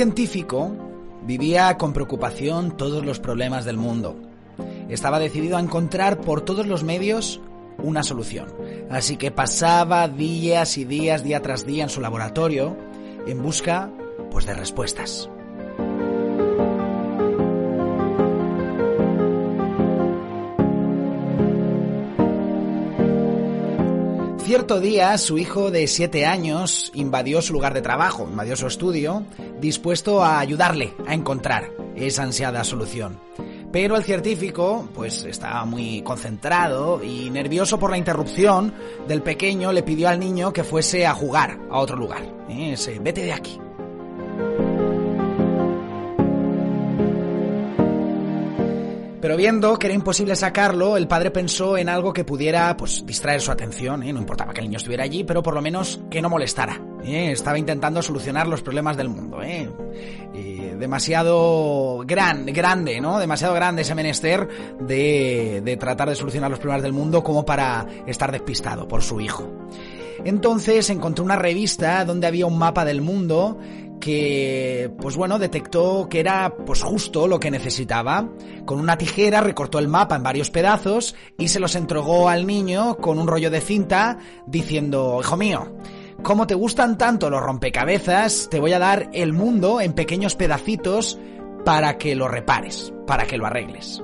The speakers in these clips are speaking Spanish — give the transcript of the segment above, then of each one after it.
Científico vivía con preocupación todos los problemas del mundo. Estaba decidido a encontrar por todos los medios una solución. Así que pasaba días y días, día tras día en su laboratorio en busca pues de respuestas. Cierto día, su hijo de siete años invadió su lugar de trabajo, invadió su estudio, dispuesto a ayudarle a encontrar esa ansiada solución. Pero el científico, pues estaba muy concentrado y nervioso por la interrupción del pequeño, le pidió al niño que fuese a jugar a otro lugar. ¿eh? Ese, vete de aquí. Pero viendo que era imposible sacarlo, el padre pensó en algo que pudiera pues distraer su atención, ¿eh? no importaba que el niño estuviera allí, pero por lo menos que no molestara. ¿Eh? Estaba intentando solucionar los problemas del mundo. ¿eh? demasiado gran, grande, ¿no? Demasiado grande ese menester de, de tratar de solucionar los problemas del mundo como para estar despistado por su hijo. Entonces encontró una revista donde había un mapa del mundo que, pues bueno, detectó que era pues justo lo que necesitaba. Con una tijera recortó el mapa en varios pedazos y se los entregó al niño con un rollo de cinta diciendo, hijo mío, como te gustan tanto los rompecabezas, te voy a dar el mundo en pequeños pedacitos para que lo repares, para que lo arregles.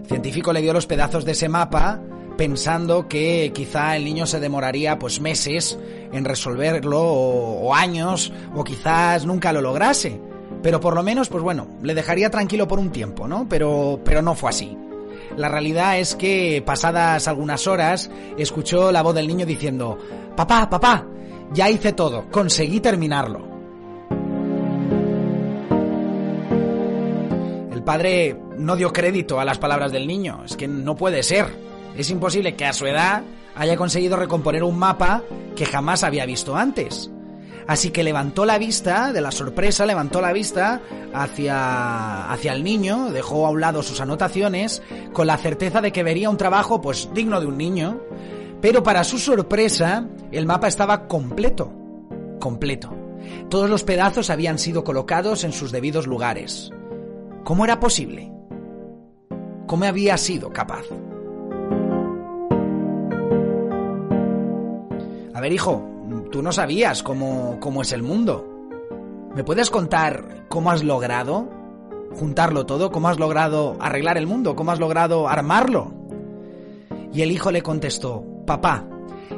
El científico le dio los pedazos de ese mapa pensando que quizá el niño se demoraría pues meses en resolverlo o, años o quizás nunca lo lograse. Pero por lo menos, pues bueno, le dejaría tranquilo por un tiempo, ¿no? Pero, pero no fue así. La realidad es que pasadas algunas horas escuchó la voz del niño diciendo, Papá, papá, ya hice todo, conseguí terminarlo. El padre no dio crédito a las palabras del niño, es que no puede ser. Es imposible que a su edad haya conseguido recomponer un mapa que jamás había visto antes. Así que levantó la vista, de la sorpresa, levantó la vista hacia, hacia el niño, dejó a un lado sus anotaciones, con la certeza de que vería un trabajo, pues, digno de un niño. Pero para su sorpresa, el mapa estaba completo. Completo. Todos los pedazos habían sido colocados en sus debidos lugares. ¿Cómo era posible? ¿Cómo había sido capaz? A ver, hijo, tú no sabías cómo, cómo es el mundo. ¿Me puedes contar cómo has logrado juntarlo todo? ¿Cómo has logrado arreglar el mundo? ¿Cómo has logrado armarlo? Y el hijo le contestó, papá,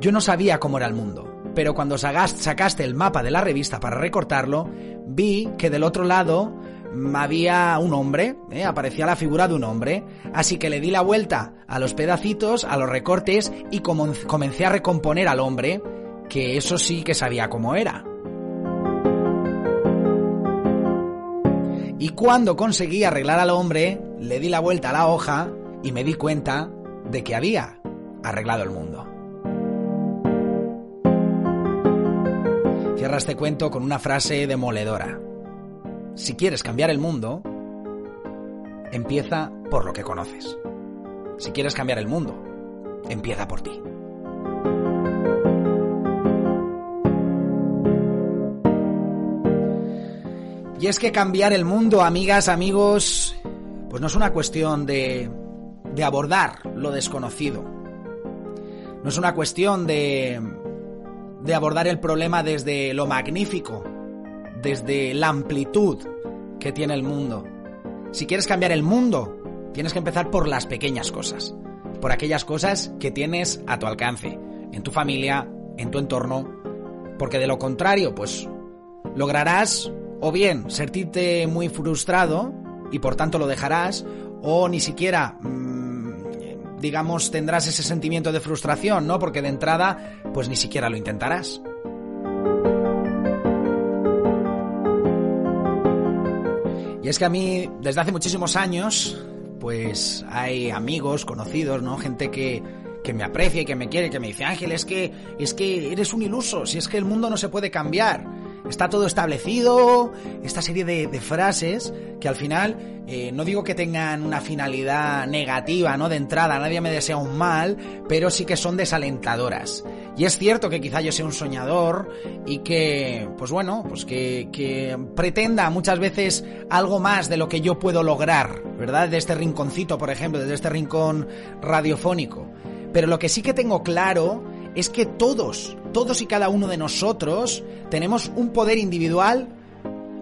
yo no sabía cómo era el mundo, pero cuando sacaste el mapa de la revista para recortarlo, vi que del otro lado había un hombre, ¿eh? aparecía la figura de un hombre, así que le di la vuelta a los pedacitos, a los recortes y comencé a recomponer al hombre, que eso sí que sabía cómo era. Y cuando conseguí arreglar al hombre, le di la vuelta a la hoja y me di cuenta de que había arreglado el mundo. Cierra este cuento con una frase demoledora. Si quieres cambiar el mundo, empieza por lo que conoces. Si quieres cambiar el mundo, empieza por ti. Y es que cambiar el mundo, amigas, amigos, pues no es una cuestión de, de abordar lo desconocido. No es una cuestión de, de abordar el problema desde lo magnífico, desde la amplitud que tiene el mundo. Si quieres cambiar el mundo, tienes que empezar por las pequeñas cosas, por aquellas cosas que tienes a tu alcance, en tu familia, en tu entorno, porque de lo contrario, pues lograrás o bien sentirte muy frustrado y por tanto lo dejarás, o ni siquiera, mm, digamos, tendrás ese sentimiento de frustración, ¿no? Porque de entrada, pues ni siquiera lo intentarás. Y es que a mí, desde hace muchísimos años, pues hay amigos, conocidos, ¿no? Gente que, que me aprecia y que me quiere, que me dice, Ángel, es que, es que eres un iluso, si es que el mundo no se puede cambiar. Está todo establecido, esta serie de, frases que al final eh, no digo que tengan una finalidad negativa, ¿no? De entrada, nadie me desea un mal, pero sí que son desalentadoras. Y es cierto que quizá yo sea un soñador y que, pues bueno, pues que, que, pretenda muchas veces algo más de lo que yo puedo lograr, ¿verdad? De este rinconcito, por ejemplo, desde este rincón radiofónico. Pero lo que sí que tengo claro es que todos, todos y cada uno de nosotros tenemos un poder individual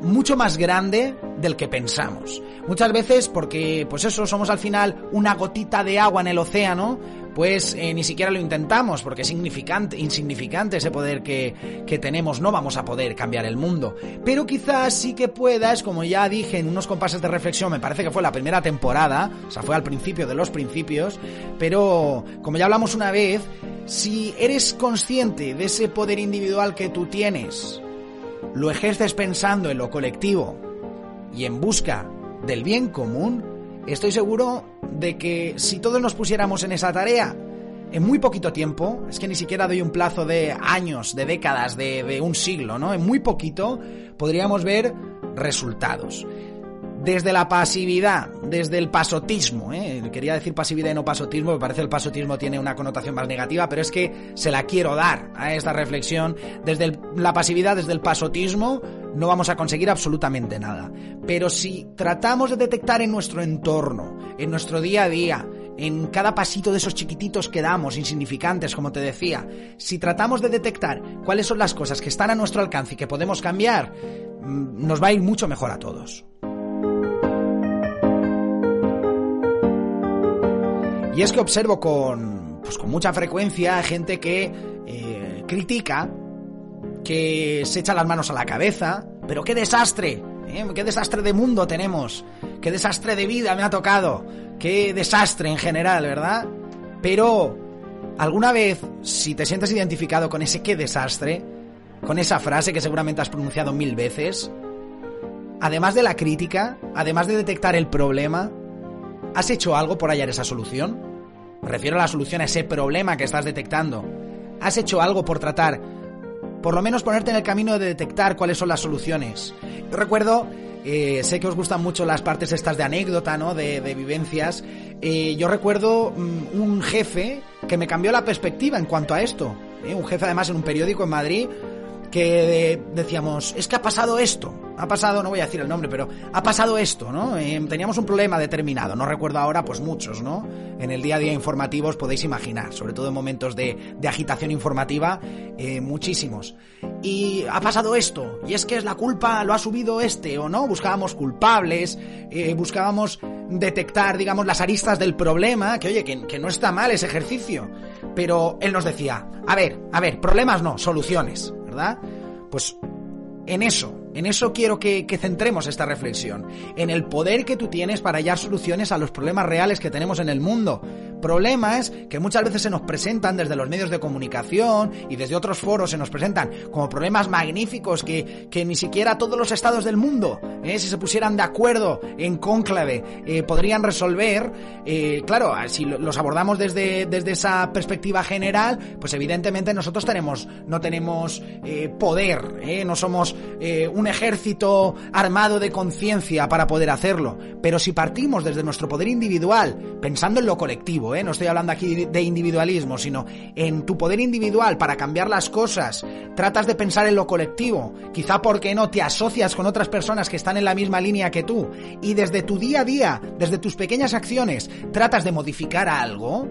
mucho más grande del que pensamos. Muchas veces porque, pues eso, somos al final una gotita de agua en el océano, pues eh, ni siquiera lo intentamos porque es insignificante, insignificante ese poder que, que tenemos, no vamos a poder cambiar el mundo. Pero quizás sí que puedas, como ya dije en unos compases de reflexión, me parece que fue la primera temporada, o sea, fue al principio de los principios, pero como ya hablamos una vez, si eres consciente de ese poder individual que tú tienes, lo ejerces pensando en lo colectivo y en busca del bien común, estoy seguro de que si todos nos pusiéramos en esa tarea, en muy poquito tiempo, es que ni siquiera doy un plazo de años, de décadas, de, un siglo, ¿no? En muy poquito podríamos ver resultados desde la pasividad, desde el pasotismo. ¿eh? Quería decir pasividad y no pasotismo, me parece el pasotismo tiene una connotación más negativa, pero es que se la quiero dar a esta reflexión. Desde la pasividad, desde el pasotismo, no vamos a conseguir absolutamente nada. Pero si tratamos de detectar en nuestro entorno, en nuestro día a día, en cada pasito de esos chiquititos que damos, insignificantes, como te decía, si tratamos de detectar cuáles son las cosas que están a nuestro alcance y que podemos cambiar, mm, nos va a ir mucho mejor a todos. Y es que observo con, pues con mucha frecuencia gente que eh, critica, que se echa las manos a la cabeza, pero qué desastre, ¿eh? qué desastre de mundo tenemos, qué desastre de vida me ha tocado, qué desastre en general, ¿verdad? Pero, ¿alguna vez, si te sientes identificado con ese qué desastre, con esa frase que seguramente has pronunciado mil veces, además de la crítica, además de detectar el problema, ¿Has hecho algo por hallar esa solución? Me refiero a la solución a ese problema que estás detectando. ¿Has hecho algo por tratar, por lo menos ponerte en el camino de detectar cuáles son las soluciones? Yo recuerdo, eh, sé que os gustan mucho las partes estas de anécdota, ¿no? De, vivencias. Eh, yo recuerdo mm, un jefe que me cambió la perspectiva en cuanto a esto. ¿eh? Un jefe además en un periódico en Madrid que decíamos, es que ha pasado esto ha pasado, no voy a decir el nombre, pero ha pasado esto, ¿no? Eh, teníamos un problema determinado, no recuerdo ahora, pues muchos, ¿no? En el día a día informativos podéis imaginar, sobre todo en momentos de, de agitación informativa, eh, muchísimos. Y ha pasado esto, y es que es la culpa, lo ha subido este o no, buscábamos culpables, eh, buscábamos detectar, digamos, las aristas del problema, que oye, que, que no está mal ese ejercicio, pero él nos decía, a ver, a ver, problemas no, soluciones, ¿verdad? Pues en eso, en eso quiero que, que, centremos esta reflexión, en el poder que tú tienes para hallar soluciones a los problemas reales que tenemos en el mundo. Problemas que muchas veces se nos presentan desde los medios de comunicación y desde otros foros se nos presentan como problemas magníficos que, que ni siquiera todos los estados del mundo, eh, si se pusieran de acuerdo en cónclave, eh, podrían resolver. Eh, claro, si los abordamos desde, desde esa perspectiva general, pues evidentemente nosotros tenemos, no tenemos poder, no somos un ejército armado de conciencia para poder hacerlo. Pero si partimos desde nuestro poder individual, pensando en lo colectivo, ¿eh? no estoy hablando aquí de individualismo, sino en tu poder individual para cambiar las cosas, tratas de pensar en lo colectivo, quizá porque no te asocias con otras personas que están en la misma línea que tú, y desde tu día a día, desde tus pequeñas acciones, tratas de modificar algo,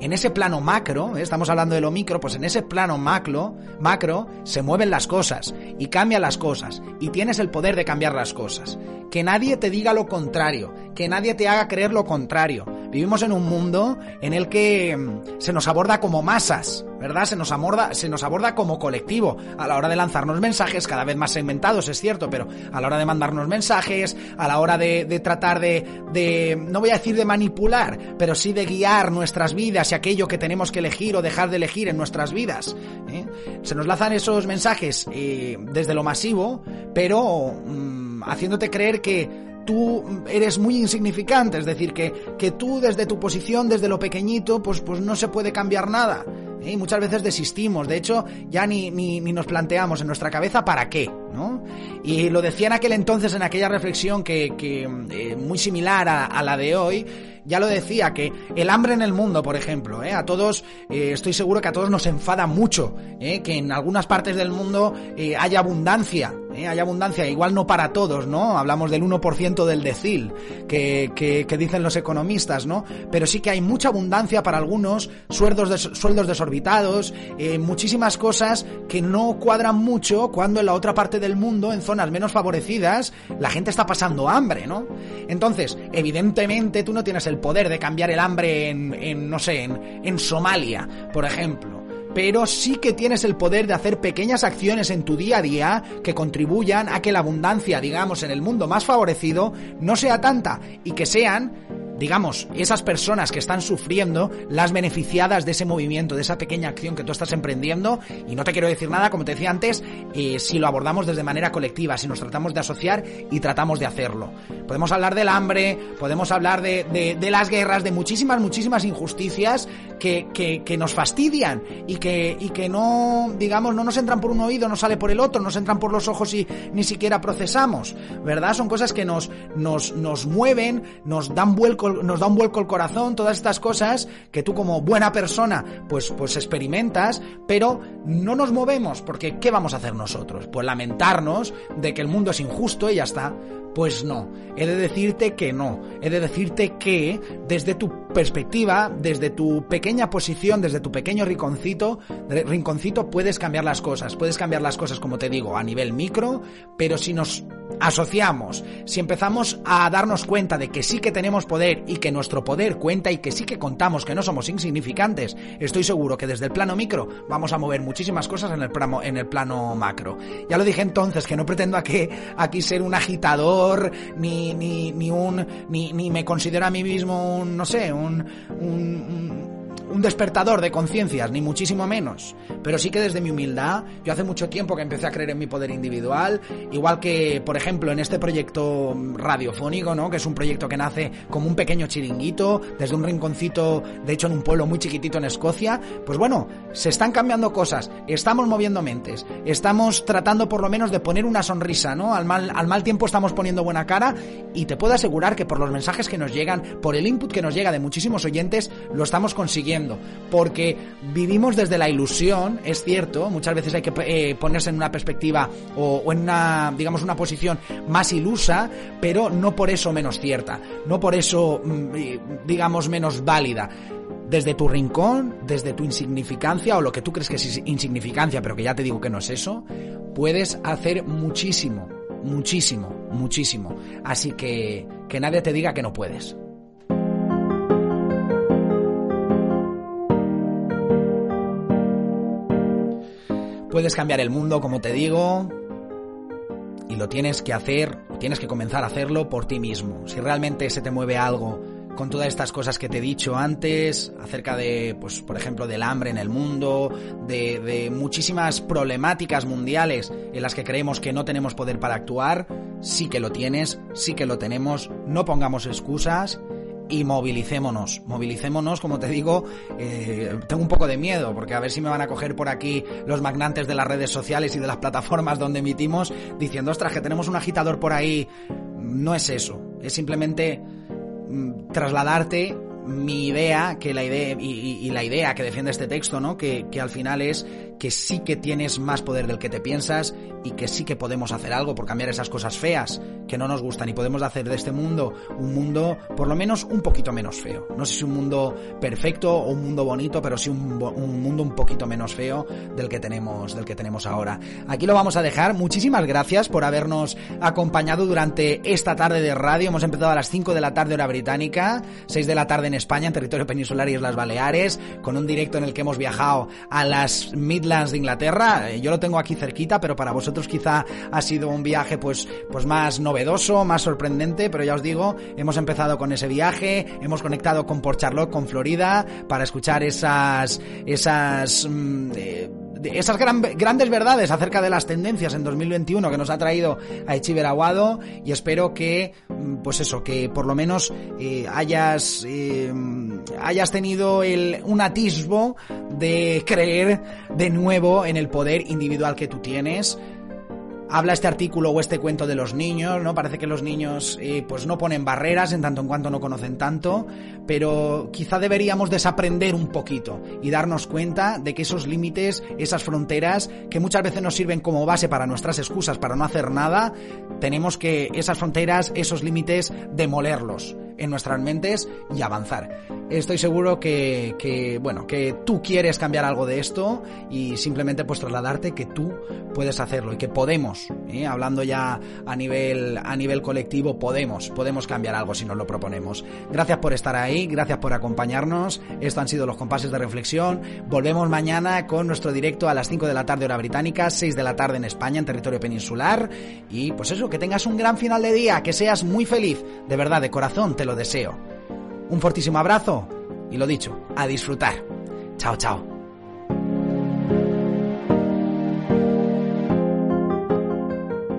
en ese plano macro, ¿eh? estamos hablando de lo micro, pues en ese plano macro, macro se mueven las cosas y cambian las cosas y tienes el poder de cambiar las cosas. Que nadie te diga lo contrario, que nadie te haga creer lo contrario. Vivimos en un mundo en el que mm, se nos aborda como masas, ¿verdad? Se nos aborda, se nos aborda como colectivo a la hora de lanzarnos mensajes, cada vez más segmentados, es cierto, pero a la hora de mandarnos mensajes, a la hora de, de tratar de, de, no voy a decir de manipular, pero sí de guiar nuestras vidas y aquello que tenemos que elegir o dejar de elegir en nuestras vidas. ¿eh? Se nos lanzan esos mensajes eh, desde lo masivo, pero mmm, haciéndote creer que tú eres muy insignificante, es decir, que, que tú desde tu posición, desde lo pequeñito, pues, pues no se puede cambiar nada. ¿eh? y muchas veces desistimos. De hecho, ya ni, ni, nos planteamos en nuestra cabeza para qué, ¿no? Y lo decía en aquel entonces, en aquella reflexión que, que eh, muy similar a, la de hoy, ya lo decía, que el hambre en el mundo, por ejemplo, ¿eh? a todos, eh, estoy seguro que a todos nos enfada mucho, que en algunas partes del mundo haya abundancia, ¿eh? hay abundancia, igual no para todos, ¿no? Hablamos del 1% del decil que, que, dicen los economistas, ¿no? Pero sí que hay mucha abundancia para algunos, sueldos, sueldos desorbitados, eh, muchísimas cosas que no cuadran mucho cuando en la otra parte del mundo, en zonas menos favorecidas, la gente está pasando hambre, ¿no? Entonces, evidentemente tú no tienes el poder de cambiar el hambre en, no sé, en Somalia, por ejemplo pero sí que tienes el poder de hacer pequeñas acciones en tu día a día que contribuyan a que la abundancia, digamos, en el mundo más favorecido no sea tanta y que sean digamos, esas personas que están sufriendo las beneficiadas de ese movimiento, de esa pequeña acción que tú estás emprendiendo. Y no te quiero decir nada, como te decía antes, eh, si lo abordamos desde manera colectiva, si nos tratamos de asociar y tratamos de hacerlo. Podemos hablar del hambre, podemos hablar de, de, de las guerras, de muchísimas, muchísimas injusticias que, que, que nos fastidian y que, y que no, digamos, no nos entran por un oído, no sale por el otro, nos entran por los ojos y ni siquiera procesamos, ¿verdad? Son cosas que nos, nos, nos mueven, nos dan nos da un vuelco el corazón, todas estas cosas que tú como buena persona pues, pues experimentas, pero no nos movemos porque ¿qué vamos a hacer nosotros? Pues lamentarnos de que el mundo es injusto y ya está. Pues no, he de decirte que no, he de decirte que desde tu perspectiva, desde tu pequeña posición, desde tu pequeño rinconcito, rinconcito puedes cambiar las cosas, puedes cambiar las cosas como te digo a nivel micro, pero si nos asociamos, si empezamos a darnos cuenta de que sí que tenemos poder y que nuestro poder cuenta y que sí que contamos que no somos insignificantes, estoy seguro que desde el plano micro vamos a mover muchísimas cosas en el plano, en el plano macro. Ya lo dije entonces que no pretendo aquí, aquí ser un agitador ni, ni, ni un, ni, ni me considero a mí mismo un, no sé, un, un despertador de conciencias, ni muchísimo menos. Pero sí que desde mi humildad, yo hace mucho tiempo que empecé a creer en mi poder individual, igual que, por ejemplo, en este proyecto radiofónico, ¿no? Que es un proyecto que nace como un pequeño chiringuito, desde un rinconcito, de hecho en un pueblo muy chiquitito en Escocia. Pues bueno, se están cambiando cosas, estamos moviendo mentes, estamos tratando por lo menos de poner una sonrisa, ¿no? Al mal, al mal tiempo estamos poniendo buena cara y te puedo asegurar que por los mensajes que nos llegan, por el input que nos llega de muchísimos oyentes, lo estamos consiguiendo porque vivimos desde la ilusión, es cierto, muchas veces hay que eh, ponerse en una perspectiva o, o, en una, digamos, una posición más ilusa, pero no por eso menos cierta, no por eso, mm, digamos, menos válida desde tu rincón, desde tu insignificancia o lo que tú crees que es insignificancia, pero que ya te digo que no es eso, puedes hacer muchísimo, muchísimo, muchísimo. Así que que nadie te diga que no puedes. Puedes cambiar el mundo, como te digo, y lo tienes que hacer, tienes que comenzar a hacerlo por ti mismo. Si realmente se te mueve algo con todas estas cosas que te he dicho antes, acerca de, pues, por ejemplo, del hambre en el mundo, de, de muchísimas problemáticas mundiales en las que creemos que no tenemos poder para actuar, sí que lo tienes, sí que lo tenemos, no pongamos excusas y movilicémonos. Movilicémonos, como te digo, eh, tengo un poco de miedo, porque a ver si me van a coger por aquí los magnantes de las redes sociales y de las plataformas donde emitimos, diciendo, ostras, que tenemos un agitador por ahí. No es eso, es simplemente mmm, trasladarte mi idea, que la idea y, y, y, la idea que defiende este texto, ¿no? Que, que al final es que sí que tienes más poder del que te piensas y que sí que podemos hacer algo por cambiar esas cosas feas que no nos gustan y podemos hacer de este mundo un mundo por lo menos un poquito menos feo. No sé si un mundo perfecto o un mundo bonito, pero sí un, un mundo un poquito menos feo del que tenemos del que tenemos ahora. Aquí lo vamos a dejar. Muchísimas gracias por habernos acompañado durante esta tarde de radio. Hemos empezado a las 5 de la tarde hora británica, 6 de la tarde en España, en territorio peninsular y Islas Baleares, con un directo en el que hemos viajado a las Midlands de Inglaterra. Yo lo tengo aquí cerquita, pero para vosotros quizá ha sido un viaje pues pues más novedoso más sorprendente, pero ya os digo, hemos empezado con ese viaje, hemos conectado con Port Charlotte, con Florida, para escuchar esas, esas, mmm, eh, esas gran, grandes verdades acerca de las tendencias en 2021 que nos ha traído a Echiver Aguado y espero que, pues eso, que por lo menos eh, hayas eh, hayas tenido el, un atisbo de creer de nuevo en el poder individual que tú tienes habla este artículo o este cuento de los niños, ¿no? Parece que los niños eh, pues no ponen barreras en tanto en cuanto no conocen tanto, pero quizá deberíamos desaprender un poquito y darnos cuenta de que esos límites, esas fronteras, que muchas veces nos sirven como base para nuestras excusas para no hacer nada, tenemos que esas fronteras, esos límites, demolerlos en nuestras mentes y avanzar. Estoy seguro que, que, bueno, que tú quieres cambiar algo de esto y simplemente pues trasladarte que tú puedes hacerlo y que podemos, ¿eh? hablando ya a nivel, a nivel colectivo, podemos, podemos cambiar algo si nos lo proponemos. Gracias por estar ahí, gracias por acompañarnos. Esto han sido los compases de reflexión. Volvemos mañana con nuestro directo a las 5 de la tarde hora británica, 6 de la tarde en España, en territorio peninsular. Y pues eso, que tengas un gran final de día, que seas muy feliz. De verdad, de corazón, te lo deseo. Un fortísimo abrazo y lo dicho, a disfrutar. Chao, chao.